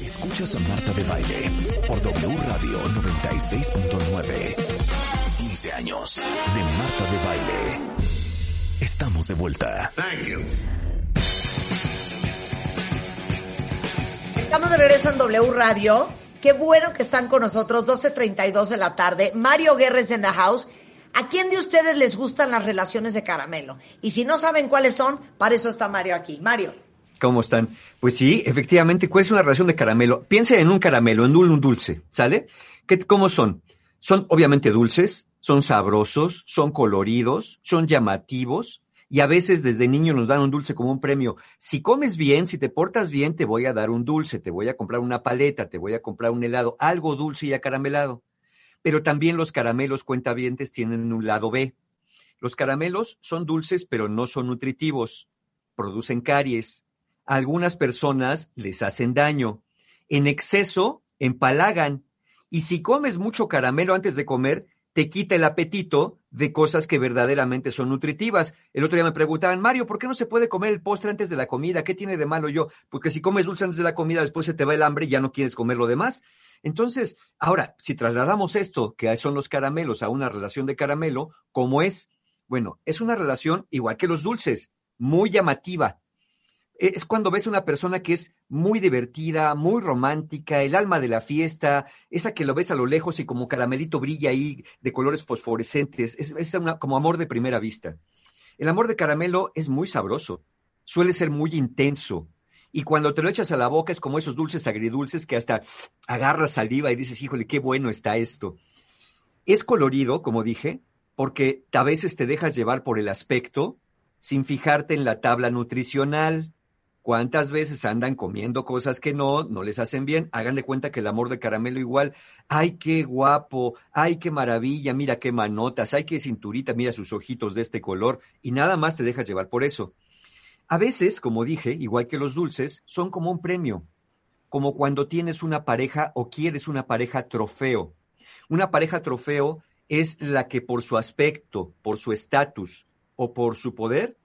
Escuchas a Marta de Baile por W Radio 96.9. 15 años de Marta de Baile. Estamos de vuelta. Estamos de regreso en W Radio. Qué bueno que están con nosotros, 12.32 de la tarde. Mario Guerres en the house. ¿A quién de ustedes les gustan las relaciones de caramelo? Y si no saben cuáles son, para eso está Mario aquí. Mario. ¿Cómo están? Pues sí, efectivamente, ¿cuál es una relación de caramelo? Piense en un caramelo, en un dulce, ¿sale? ¿Qué, ¿Cómo son? Son obviamente dulces, son sabrosos, son coloridos, son llamativos y a veces desde niño nos dan un dulce como un premio. Si comes bien, si te portas bien, te voy a dar un dulce, te voy a comprar una paleta, te voy a comprar un helado, algo dulce y acaramelado. Pero también los caramelos cuentavientes tienen un lado B. Los caramelos son dulces, pero no son nutritivos. Producen caries, algunas personas les hacen daño. En exceso, empalagan. Y si comes mucho caramelo antes de comer, te quita el apetito de cosas que verdaderamente son nutritivas. El otro día me preguntaban, Mario, ¿por qué no se puede comer el postre antes de la comida? ¿Qué tiene de malo yo? Porque si comes dulce antes de la comida, después se te va el hambre y ya no quieres comer lo demás. Entonces, ahora, si trasladamos esto, que son los caramelos, a una relación de caramelo, ¿cómo es? Bueno, es una relación igual que los dulces, muy llamativa, es cuando ves una persona que es muy divertida, muy romántica, el alma de la fiesta, esa que lo ves a lo lejos y como caramelito brilla ahí de colores fosforescentes, es, es como amor de primera vista. El amor de caramelo es muy sabroso, suele ser muy intenso, y cuando te lo echas a la boca es como esos dulces agridulces que hasta agarras saliva y dices, híjole, qué bueno está esto. Es colorido, como dije, porque a veces te dejas llevar por el aspecto sin fijarte en la tabla nutricional. ¿Cuántas veces andan comiendo cosas que no, no les hacen bien? Hagan de cuenta que el amor de caramelo igual, ay, qué guapo, ay, qué maravilla, mira qué manotas, ay, qué cinturita, mira sus ojitos de este color, y nada más te dejas llevar por eso. A veces, como dije, igual que los dulces, son como un premio, como cuando tienes una pareja o quieres una pareja trofeo. Una pareja trofeo es la que por su aspecto, por su estatus o por su poder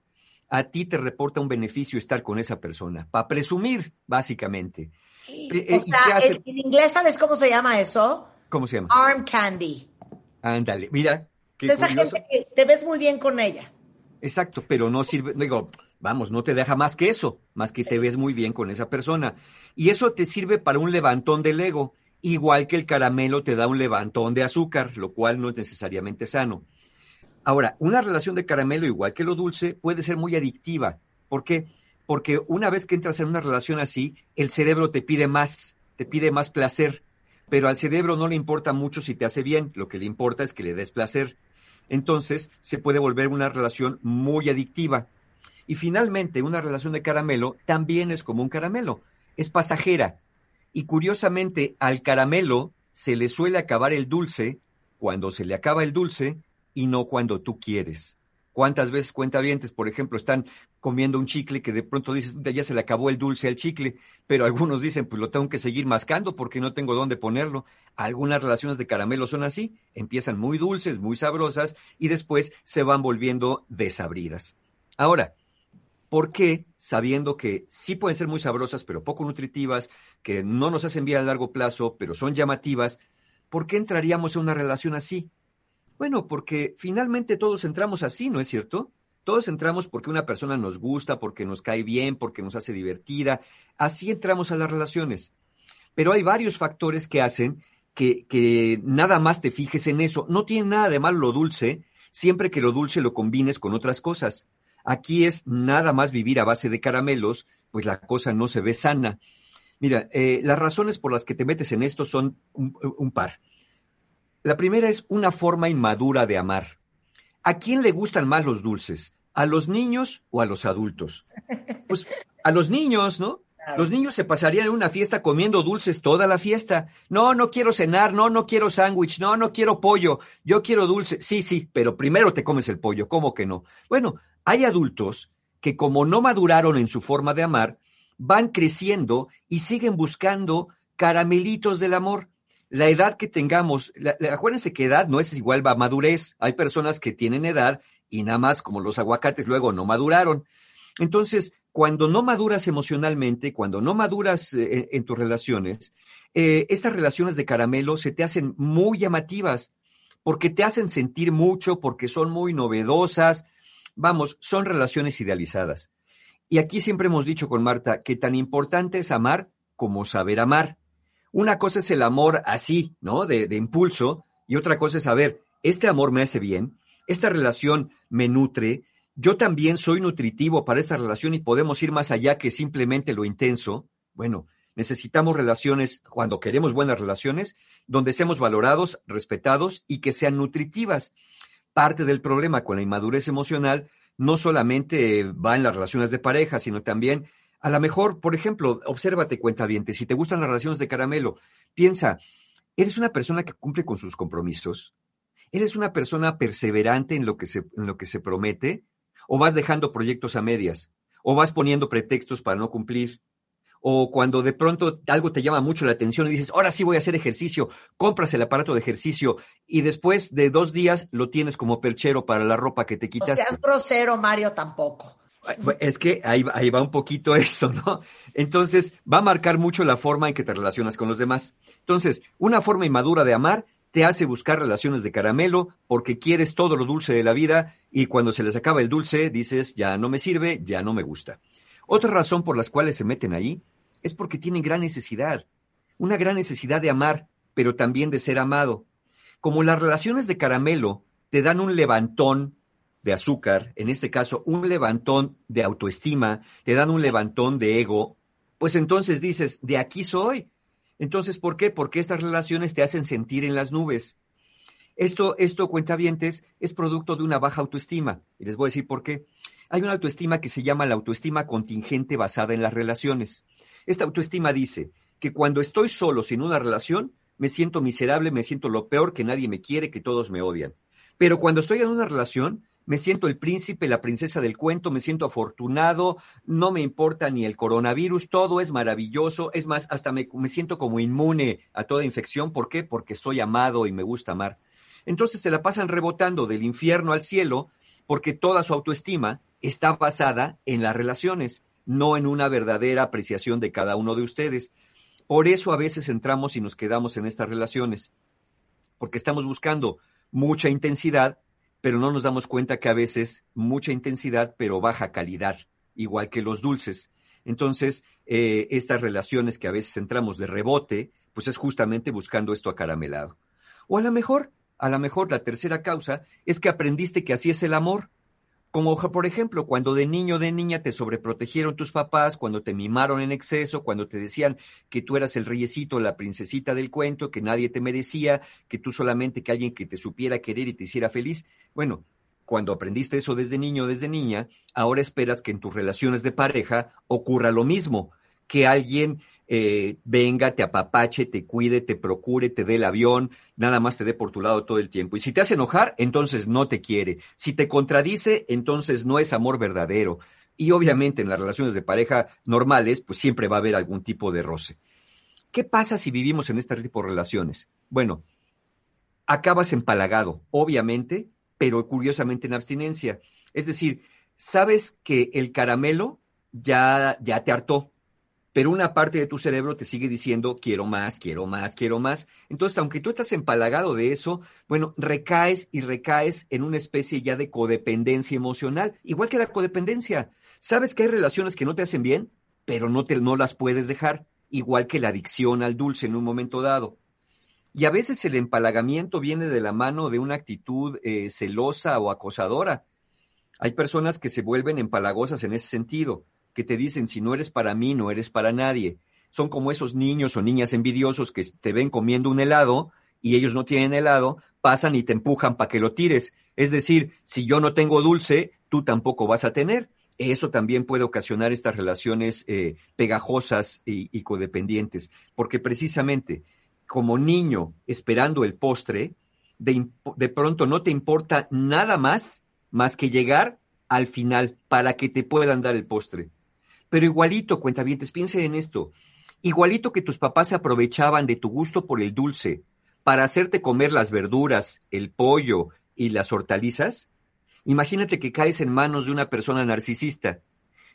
a ti te reporta un beneficio estar con esa persona, para presumir, básicamente. Eh, o sea, en, inglés, ¿sabes cómo se llama eso? ¿Cómo se llama? Arm candy. Ándale, mira. esa gente que te ves muy bien con ella. Exacto, pero no sirve, digo, vamos, no te deja más que eso, más que te ves muy bien con esa persona. Y eso te sirve para un levantón del ego, igual que el caramelo te da un levantón de azúcar, lo cual no es necesariamente sano. Ahora, una relación de caramelo, igual que lo dulce, puede ser muy adictiva. ¿Por qué? Porque una vez que entras en una relación así, el cerebro te pide más, te pide más placer, pero al cerebro no le importa mucho si te hace bien, lo que le importa es que le des placer. Entonces, se puede volver una relación muy adictiva. Y finalmente, una relación de caramelo también es como un caramelo, es pasajera. Y curiosamente, al caramelo se le suele acabar el dulce, cuando se le acaba el dulce, y no cuando tú quieres. ¿Cuántas veces cuentavientes, por ejemplo, están comiendo un chicle que de pronto dices, ya se le acabó el dulce al chicle, pero algunos dicen, pues lo tengo que seguir mascando porque no tengo dónde ponerlo. Algunas relaciones de caramelo son así, empiezan muy dulces, muy sabrosas y después se van volviendo desabridas. Ahora, ¿por qué, sabiendo que sí pueden ser muy sabrosas, pero poco nutritivas, que no nos hacen bien a largo plazo, pero son llamativas, ¿por qué entraríamos en una relación así? Bueno, porque finalmente todos entramos así, ¿no es cierto? Todos entramos porque una persona nos gusta, porque nos cae bien, porque nos hace divertida. Así entramos a las relaciones. Pero hay varios factores que hacen que, nada más te fijes en eso. No tiene nada de malo lo dulce, siempre que lo dulce lo combines con otras cosas. Aquí es nada más vivir a base de caramelos, pues la cosa no se ve sana. Mira, eh, las razones por las que te metes en esto son un par. La primera es una forma inmadura de amar. ¿A quién le gustan más los dulces? ¿A los niños o a los adultos? Pues a los niños, ¿no? Los niños se pasarían en una fiesta comiendo dulces toda la fiesta. No, no quiero cenar, no, no quiero sándwich, no, no quiero pollo, yo quiero dulce. Sí, sí, pero primero te comes el pollo, ¿cómo que no? Bueno, hay adultos que como no maduraron en su forma de amar, van creciendo y siguen buscando caramelitos del amor. La edad que tengamos, acuérdense que edad no es igual a madurez. Hay personas que tienen edad y nada más como los aguacates luego no maduraron. Entonces, cuando no maduras emocionalmente, cuando no maduras eh, en, tus relaciones, eh, estas relaciones de caramelo se te hacen muy llamativas porque te hacen sentir mucho, porque son muy novedosas. Vamos, son relaciones idealizadas. Y aquí siempre hemos dicho con Marta que tan importante es amar como saber amar. Una cosa es el amor así, ¿no? De, impulso, y otra cosa es saber, este amor me hace bien, esta relación me nutre, yo también soy nutritivo para esta relación y podemos ir más allá que simplemente lo intenso. Bueno, necesitamos relaciones, cuando queremos buenas relaciones, donde seamos valorados, respetados y que sean nutritivas. Parte del problema con la inmadurez emocional no solamente va en las relaciones de pareja, sino también, a lo mejor, por ejemplo, obsérvate, cuenta bien, si te gustan las relaciones de caramelo, piensa, ¿eres una persona que cumple con sus compromisos? ¿Eres una persona perseverante en lo que se, en lo que se promete? ¿O vas dejando proyectos a medias? ¿O vas poniendo pretextos para no cumplir? o cuando de pronto algo te llama mucho la atención y dices, ahora sí voy a hacer ejercicio, compras el aparato de ejercicio y después de dos días lo tienes como perchero para la ropa que te quitas. No seas grosero, Mario, tampoco. Es que ahí, ahí va un poquito esto, ¿no? Entonces, va a marcar mucho la forma en que te relacionas con los demás. Entonces, una forma inmadura de amar te hace buscar relaciones de caramelo porque quieres todo lo dulce de la vida y cuando se les acaba el dulce dices, ya no me sirve, ya no me gusta. Otra razón por las cuales se meten ahí es porque tienen gran necesidad, una gran necesidad de amar, pero también de ser amado. Como las relaciones de caramelo te dan un levantón de azúcar, en este caso un levantón de autoestima, te dan un levantón de ego, pues entonces dices, de aquí soy. Entonces, ¿por qué? Porque estas relaciones te hacen sentir en las nubes. Esto, esto, cuentavientes, es producto de una baja autoestima. Y les voy a decir por qué. Hay una autoestima que se llama la autoestima contingente basada en las relaciones. Esta autoestima dice que cuando estoy solo sin una relación, me siento miserable, me siento lo peor, que nadie me quiere, que todos me odian. Pero cuando estoy en una relación, me siento el príncipe, la princesa del cuento, me siento afortunado, no me importa ni el coronavirus, todo es maravilloso, es más, hasta me, me, siento como inmune a toda infección. ¿Por qué? Porque soy amado y me gusta amar. Entonces se la pasan rebotando del infierno al cielo porque toda su autoestima está basada en las relaciones no en una verdadera apreciación de cada uno de ustedes. Por eso a veces entramos y nos quedamos en estas relaciones, porque estamos buscando mucha intensidad, pero no nos damos cuenta que a veces mucha intensidad, pero baja calidad, igual que los dulces. Entonces, eh, estas relaciones que a veces entramos de rebote, pues es justamente buscando esto acaramelado. O a lo mejor, a lo mejor la tercera causa es que aprendiste que así es el amor como por ejemplo, cuando de niño o de niña te sobreprotegieron tus papás, cuando te mimaron en exceso, cuando te decían que tú eras el reyesito, la princesita del cuento, que nadie te merecía, que tú solamente que alguien que te supiera querer y te hiciera feliz. Bueno, cuando aprendiste eso desde niño o desde niña, ahora esperas que en tus relaciones de pareja ocurra lo mismo, que alguien eh, venga, te apapache, te cuide, te procure, te dé el avión, nada más te dé por tu lado todo el tiempo. Y si te hace enojar, entonces no te quiere. Si te contradice, entonces no es amor verdadero. Y obviamente en las relaciones de pareja normales, pues siempre va a haber algún tipo de roce. ¿Qué pasa si vivimos en este tipo de relaciones? Bueno, acabas empalagado, obviamente, pero curiosamente en abstinencia. Es decir, sabes que el caramelo ya, ya te hartó, pero una parte de tu cerebro te sigue diciendo quiero más, quiero más, quiero más. Entonces, aunque tú estás empalagado de eso, bueno, recaes y recaes en una especie ya de codependencia emocional, igual que la codependencia. Sabes que hay relaciones que no te hacen bien, pero no, te, no las puedes dejar, igual que la adicción al dulce en un momento dado. Y a veces el empalagamiento viene de la mano de una actitud eh, celosa o acosadora. Hay personas que se vuelven empalagosas en ese sentido que te dicen, si no eres para mí, no eres para nadie. Son como esos niños o niñas envidiosos que te ven comiendo un helado y ellos no tienen helado, pasan y te empujan para que lo tires. Es decir, si yo no tengo dulce, tú tampoco vas a tener. eso también puede ocasionar estas relaciones eh, pegajosas y, codependientes, porque precisamente como niño esperando el postre, de, de pronto no te importa nada más más que llegar al final para que te puedan dar el postre. Pero igualito, cuentavientes, piensen en esto. Igualito que tus papás se aprovechaban de tu gusto por el dulce para hacerte comer las verduras, el pollo y las hortalizas, imagínate que caes en manos de una persona narcisista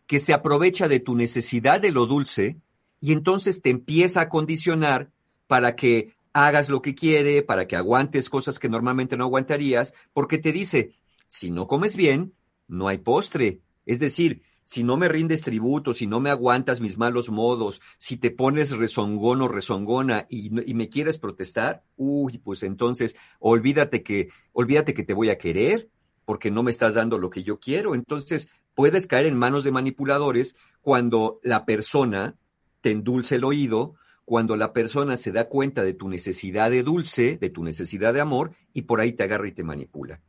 que se aprovecha de tu necesidad de lo dulce y entonces te empieza a condicionar para que hagas lo que quiere, para que aguantes cosas que normalmente no aguantarías, porque te dice, si no comes bien, no hay postre. Es decir, si no me rindes tributo, si no me aguantas mis malos modos, si te pones rezongón o rezongona y, y, me quieres protestar, uy, pues entonces olvídate que, olvídate que te voy a querer porque no me estás dando lo que yo quiero. Entonces puedes caer en manos de manipuladores cuando la persona te endulce el oído, cuando la persona se da cuenta de tu necesidad de dulce, de tu necesidad de amor, y por ahí te agarra y te manipula.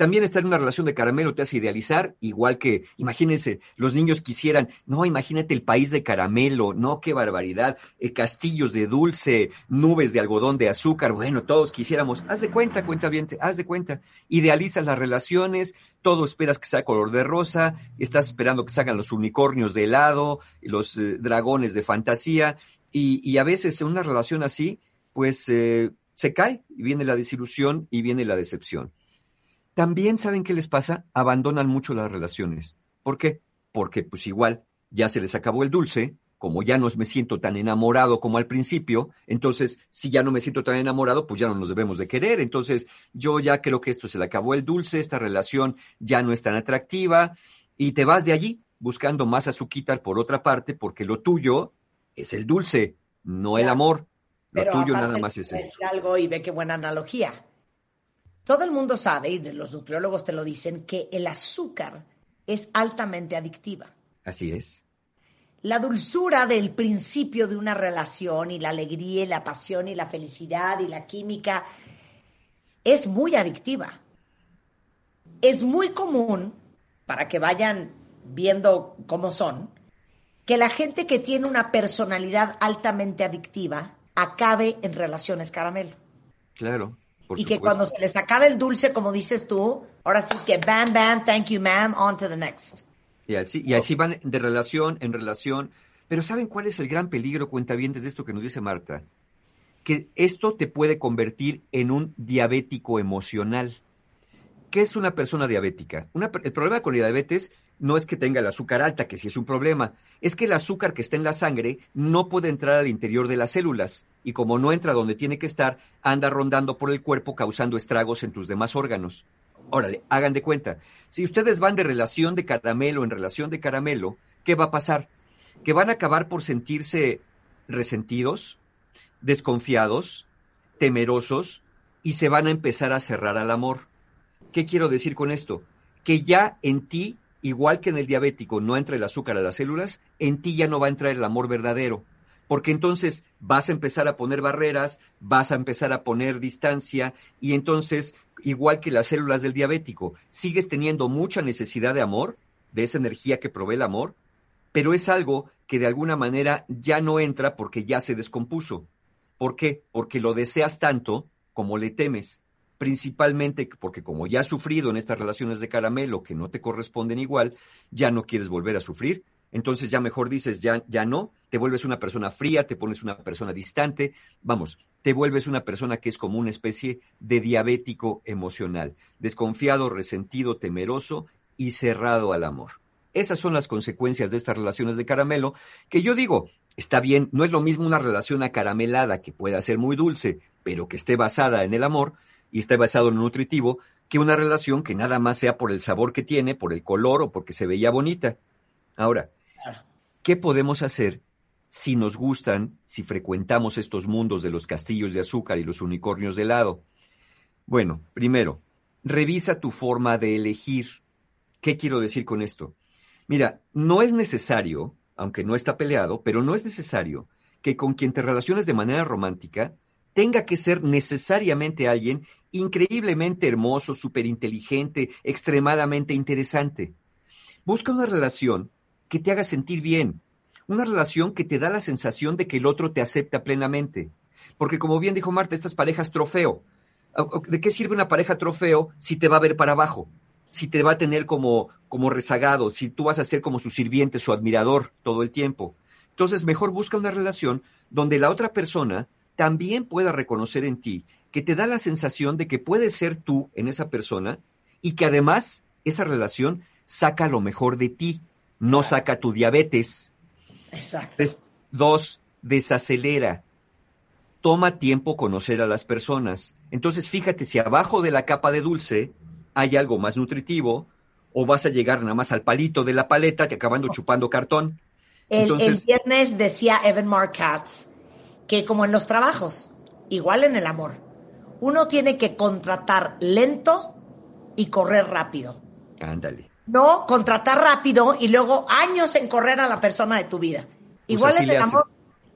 También estar en una relación de caramelo te hace idealizar, igual que, imagínense, los niños quisieran, no, imagínate el país de caramelo, no, qué barbaridad, eh, castillos de dulce, nubes de algodón de azúcar, bueno, todos quisiéramos, haz de cuenta, cuenta bien, haz de cuenta, idealizas las relaciones, todo esperas que sea color de rosa, estás esperando que salgan los unicornios de helado, los eh, dragones de fantasía, y, a veces en una relación así, pues eh, se cae, y viene la desilusión y viene la decepción. También saben qué les pasa, abandonan mucho las relaciones. ¿Por qué? Porque pues igual ya se les acabó el dulce, como ya no me siento tan enamorado como al principio, entonces si ya no me siento tan enamorado, pues ya no nos debemos de querer. Entonces yo ya creo que esto se le acabó el dulce, esta relación ya no es tan atractiva y te vas de allí buscando más azuquitar por otra parte, porque lo tuyo es el dulce, no el amor. Lo tuyo nada más es eso. algo y ve qué buena analogía. Todo el mundo sabe, y los nutriólogos te lo dicen, que el azúcar es altamente adictiva. Así es. La dulzura del principio de una relación y la alegría y la pasión y la felicidad y la química es muy adictiva. Es muy común, para que vayan viendo cómo son, que la gente que tiene una personalidad altamente adictiva acabe en relaciones caramelo. Claro y que cuando se les acabe el dulce, como dices tú, ahora sí que bam, bam, thank you, ma'am, on to the next. Y así, y así van de relación en relación. Pero ¿saben cuál es el gran peligro, cuenta bien, desde esto que nos dice Marta? Que esto te puede convertir en un diabético emocional. ¿Qué es una persona diabética? el problema con la diabetes no es que tenga el azúcar alta, que sí es un problema, es que el azúcar que está en la sangre no puede entrar al interior de las células y como no entra donde tiene que estar, anda rondando por el cuerpo causando estragos en tus demás órganos. Órale, hagan de cuenta. Si ustedes van de relación de caramelo en relación de caramelo, ¿qué va a pasar? Que van a acabar por sentirse resentidos, desconfiados, temerosos y se van a empezar a cerrar al amor. ¿Qué quiero decir con esto? Que ya en ti, igual que en el diabético, no entra el azúcar a las células, en ti ya no va a entrar el amor verdadero. Porque entonces vas a empezar a poner barreras, vas a empezar a poner distancia y entonces, igual que las células del diabético, sigues teniendo mucha necesidad de amor, de esa energía que provee el amor, pero es algo que de alguna manera ya no entra porque ya se descompuso. ¿Por qué? Porque lo deseas tanto como le temes principalmente porque como ya has sufrido en estas relaciones de caramelo que no te corresponden igual, ya no quieres volver a sufrir, entonces ya mejor dices, ya, ya no, te vuelves una persona fría, te pones una persona distante, vamos, te vuelves una persona que es como una especie de diabético emocional, desconfiado, resentido, temeroso y cerrado al amor. Esas son las consecuencias de estas relaciones de caramelo, que yo digo, está bien, no es lo mismo una relación acaramelada que pueda ser muy dulce, pero que esté basada en el amor, y está basado en lo nutritivo que una relación que nada más sea por el sabor que tiene, por el color o porque se veía bonita. Ahora, ¿qué podemos hacer si nos gustan, si frecuentamos estos mundos de los castillos de azúcar y los unicornios de helado? Bueno, primero, revisa tu forma de elegir. ¿Qué quiero decir con esto? Mira, no es necesario, aunque no está peleado, pero no es necesario que con quien te relaciones de manera romántica tenga que ser necesariamente alguien increíblemente hermoso, súper inteligente, extremadamente interesante. Busca una relación que te haga sentir bien, una relación que te da la sensación de que el otro te acepta plenamente. Porque como bien dijo Marta, estas parejas trofeo. ¿De qué sirve una pareja trofeo si te va a ver para abajo? Si te va a tener como, como rezagado, si tú vas a ser como su sirviente, su admirador todo el tiempo. Entonces, mejor busca una relación donde la otra persona también pueda reconocer en ti que te da la sensación de que puedes ser tú en esa persona y que además esa relación saca lo mejor de ti, no saca tu diabetes, Exacto. dos, desacelera. Toma tiempo conocer a las personas. Entonces, fíjate si abajo de la capa de dulce hay algo más nutritivo o vas a llegar nada más al palito de la paleta te acabando chupando cartón. El, Entonces- el viernes decía Evan Mark Katz que como en los trabajos, igual en el amor, uno tiene que contratar lento y correr rápido. Ándale. No contratar rápido y luego años en correr a la persona de tu vida. Igual así en el amor,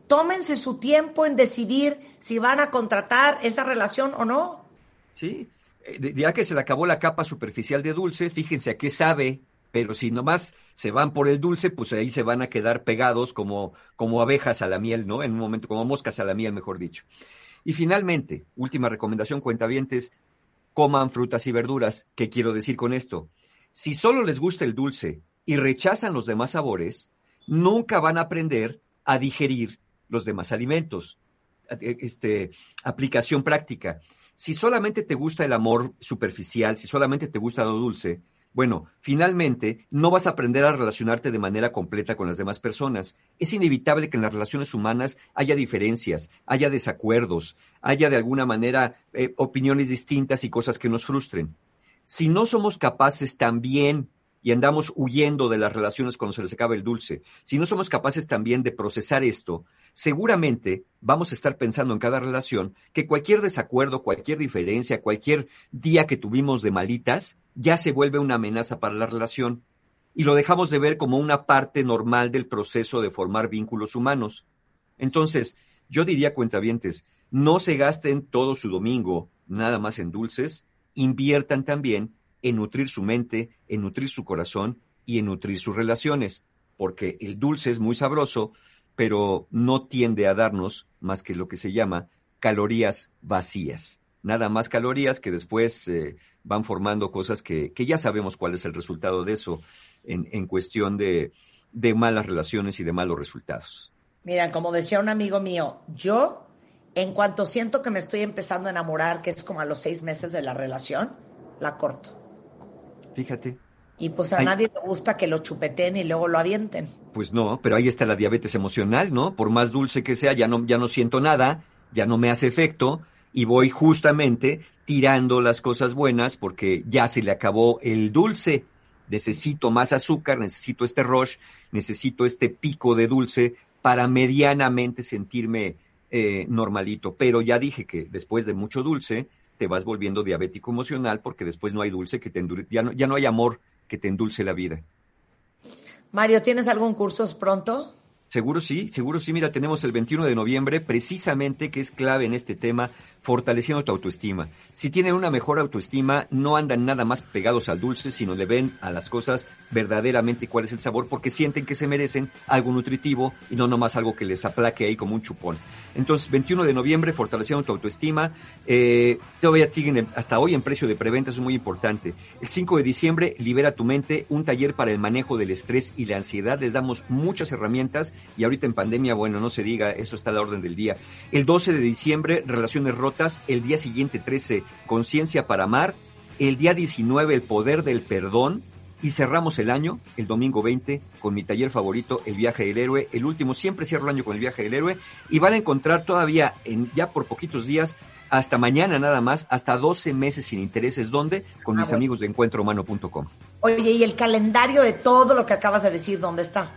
tómense su tiempo en decidir si van a contratar esa relación o no. Sí, Eh, ya que se le acabó la capa superficial de dulce, fíjense a qué sabe, pero si nomás se van por el dulce, pues ahí se van a quedar pegados como, como abejas a la miel, ¿no? En un momento, como moscas a la miel, mejor dicho. Y finalmente, última recomendación, cuentavientes, coman frutas y verduras. ¿Qué quiero decir con esto? Si solo les gusta el dulce y rechazan los demás sabores, nunca van a aprender a digerir los demás alimentos. Este, aplicación práctica. Si solamente te gusta el amor superficial, si solamente te gusta lo dulce, bueno, finalmente no vas a aprender a relacionarte de manera completa con las demás personas. Es inevitable que en las relaciones humanas haya diferencias, haya desacuerdos, haya de alguna manera eh, opiniones distintas y cosas que nos frustren. Si no somos capaces también y andamos huyendo de las relaciones cuando se les acaba el dulce, si no somos capaces también de procesar esto, seguramente vamos a estar pensando en cada relación que cualquier desacuerdo, cualquier diferencia, cualquier día que tuvimos de malitas, ya se vuelve una amenaza para la relación y lo dejamos de ver como una parte normal del proceso de formar vínculos humanos. Entonces, yo diría, cuentavientes, no se gasten todo su domingo nada más en dulces, inviertan también en nutrir su mente, en nutrir su corazón y en nutrir sus relaciones, porque el dulce es muy sabroso, pero no tiende a darnos más que lo que se llama calorías vacías. Nada más calorías que después eh, van formando cosas que, que, ya sabemos cuál es el resultado de eso en, en cuestión de, de malas relaciones y de malos resultados. Mira, como decía un amigo mío, yo, en cuanto siento que me estoy empezando a enamorar, que es como a los seis meses de la relación, la corto. Fíjate. Y pues a Ay. nadie le gusta que lo chupeten y luego lo avienten. Pues no, pero ahí está la diabetes emocional, ¿no? Por más dulce que sea, ya no, ya no siento nada, ya no me hace efecto y voy justamente tirando las cosas buenas porque ya se le acabó el dulce. Necesito más azúcar, necesito este rush, necesito este pico de dulce para medianamente sentirme eh, normalito. Pero ya dije que después de mucho dulce te vas volviendo diabético emocional porque después no hay dulce que te endulce, ya no, ya no hay amor que te endulce la vida. Mario, ¿tienes algún curso pronto? Seguro sí, seguro sí. Mira, tenemos el 21 de noviembre, precisamente que es clave en este tema, fortaleciendo tu autoestima. Si tienen una mejor autoestima, no andan nada más pegados al dulce, sino le ven a las cosas verdaderamente cuál es el sabor, porque sienten que se merecen algo nutritivo y no nomás algo que les aplaque ahí como un chupón. Entonces, 21 de noviembre, fortaleciendo tu autoestima. Eh, todavía siguen hasta hoy en precio de preventa, es muy importante. El 5 de diciembre, libera tu mente, un taller para el manejo del estrés y la ansiedad. Les damos muchas herramientas y ahorita en pandemia, bueno, no se diga, eso está a la orden del día. El 12 de diciembre, relaciones rotas. El día siguiente, 13, conciencia para amar. El día 19, el poder del perdón. Y cerramos el año, el domingo 20, con mi taller favorito, El viaje del héroe. El último, siempre cierro el año con El viaje del héroe. Y van a encontrar todavía, en, ya por poquitos días, hasta mañana nada más, hasta 12 meses sin intereses. ¿Dónde? Con ah, mis bueno. amigos de encuentrohumano.com. Oye, ¿y el calendario de todo lo que acabas de decir, dónde está?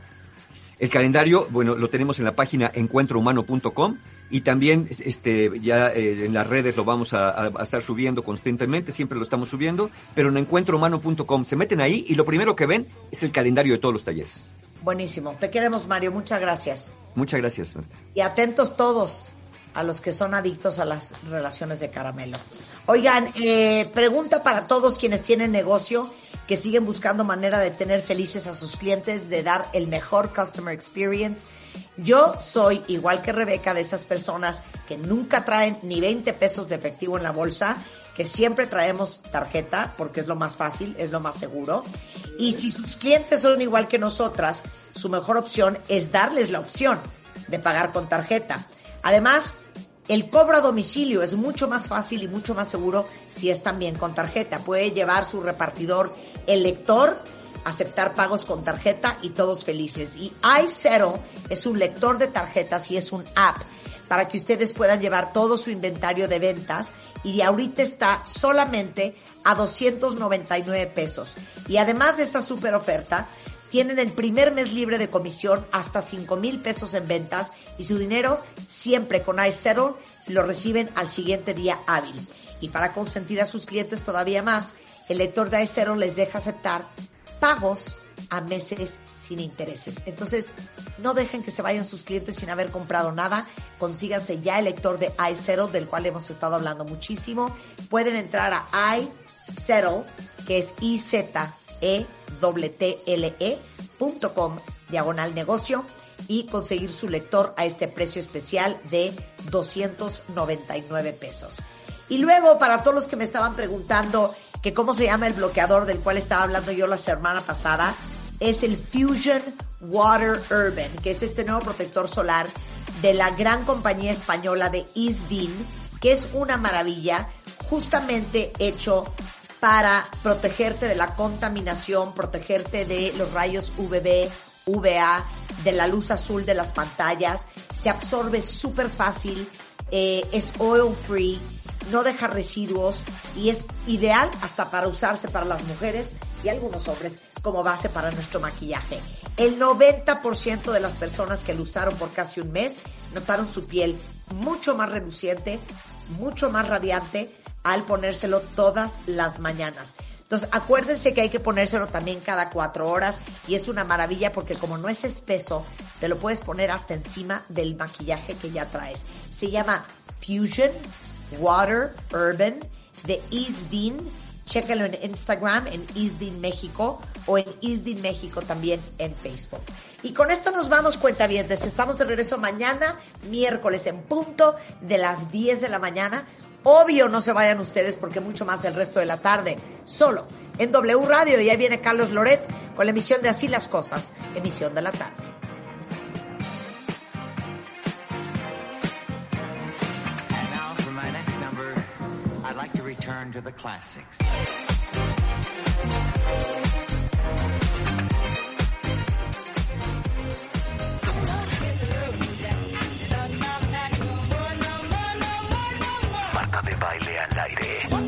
El calendario, bueno, lo tenemos en la página encuentrohumano.com y también este, ya eh, en las redes lo vamos a, a, a, estar subiendo constantemente, siempre lo estamos subiendo, pero en encuentrohumano.com se meten ahí y lo primero que ven es el calendario de todos los talleres. Buenísimo. Te queremos, Mario. Muchas gracias. Muchas gracias. Y atentos todos. A los que son adictos a las relaciones de caramelo. Oigan, eh, pregunta para todos quienes tienen negocio, que siguen buscando manera de tener felices a sus clientes, de dar el mejor customer experience. Yo soy, igual que Rebeca, de esas personas que nunca traen ni 20 pesos de efectivo en la bolsa, que siempre traemos tarjeta porque es lo más fácil, es lo más seguro. Y si sus clientes son igual que nosotras, su mejor opción es darles la opción de pagar con tarjeta. Además, el cobro a domicilio es mucho más fácil y mucho más seguro si es también con tarjeta. Puede llevar su repartidor el lector, aceptar pagos con tarjeta y todos felices. Y iZero es un lector de tarjetas y es un app para que ustedes puedan llevar todo su inventario de ventas y ahorita está solamente a 299 pesos. Y además de esta super oferta, tienen el primer mes libre de comisión hasta 5 mil pesos en ventas y su dinero siempre con iZero lo reciben al siguiente día hábil. Y para consentir a sus clientes todavía más, el lector de iZero les deja aceptar pagos a meses sin intereses. Entonces, no dejen que se vayan sus clientes sin haber comprado nada. Consíganse ya el lector de iZero, del cual hemos estado hablando muchísimo. Pueden entrar a iZero, que es I Z e diagonal negocio y conseguir su lector a este precio especial de 299 pesos. Y luego, para todos los que me estaban preguntando que cómo se llama el bloqueador del cual estaba hablando yo la semana pasada, es el Fusion Water Urban, que es este nuevo protector solar de la gran compañía española de Isdin, que es una maravilla, justamente hecho para protegerte de la contaminación, protegerte de los rayos UVB, UVA, de la luz azul de las pantallas. Se absorbe súper fácil, eh, es oil free, no deja residuos y es ideal hasta para usarse para las mujeres y algunos hombres como base para nuestro maquillaje. El 90% de las personas que lo usaron por casi un mes notaron su piel mucho más reluciente, mucho más radiante, al ponérselo todas las mañanas. Entonces, acuérdense que hay que ponérselo también cada cuatro horas y es una maravilla porque como no es espeso, te lo puedes poner hasta encima del maquillaje que ya traes. Se llama Fusion Water Urban de Isdin. Chécalo en Instagram, en Isdin México o en Isdin México también en Facebook. Y con esto nos vamos, cuenta bien. Estamos de regreso mañana, miércoles en punto de las 10 de la mañana Obvio no se vayan ustedes porque mucho más el resto de la tarde. Solo en W Radio y ahí viene Carlos Loret con la emisión de Así las Cosas, emisión de la tarde.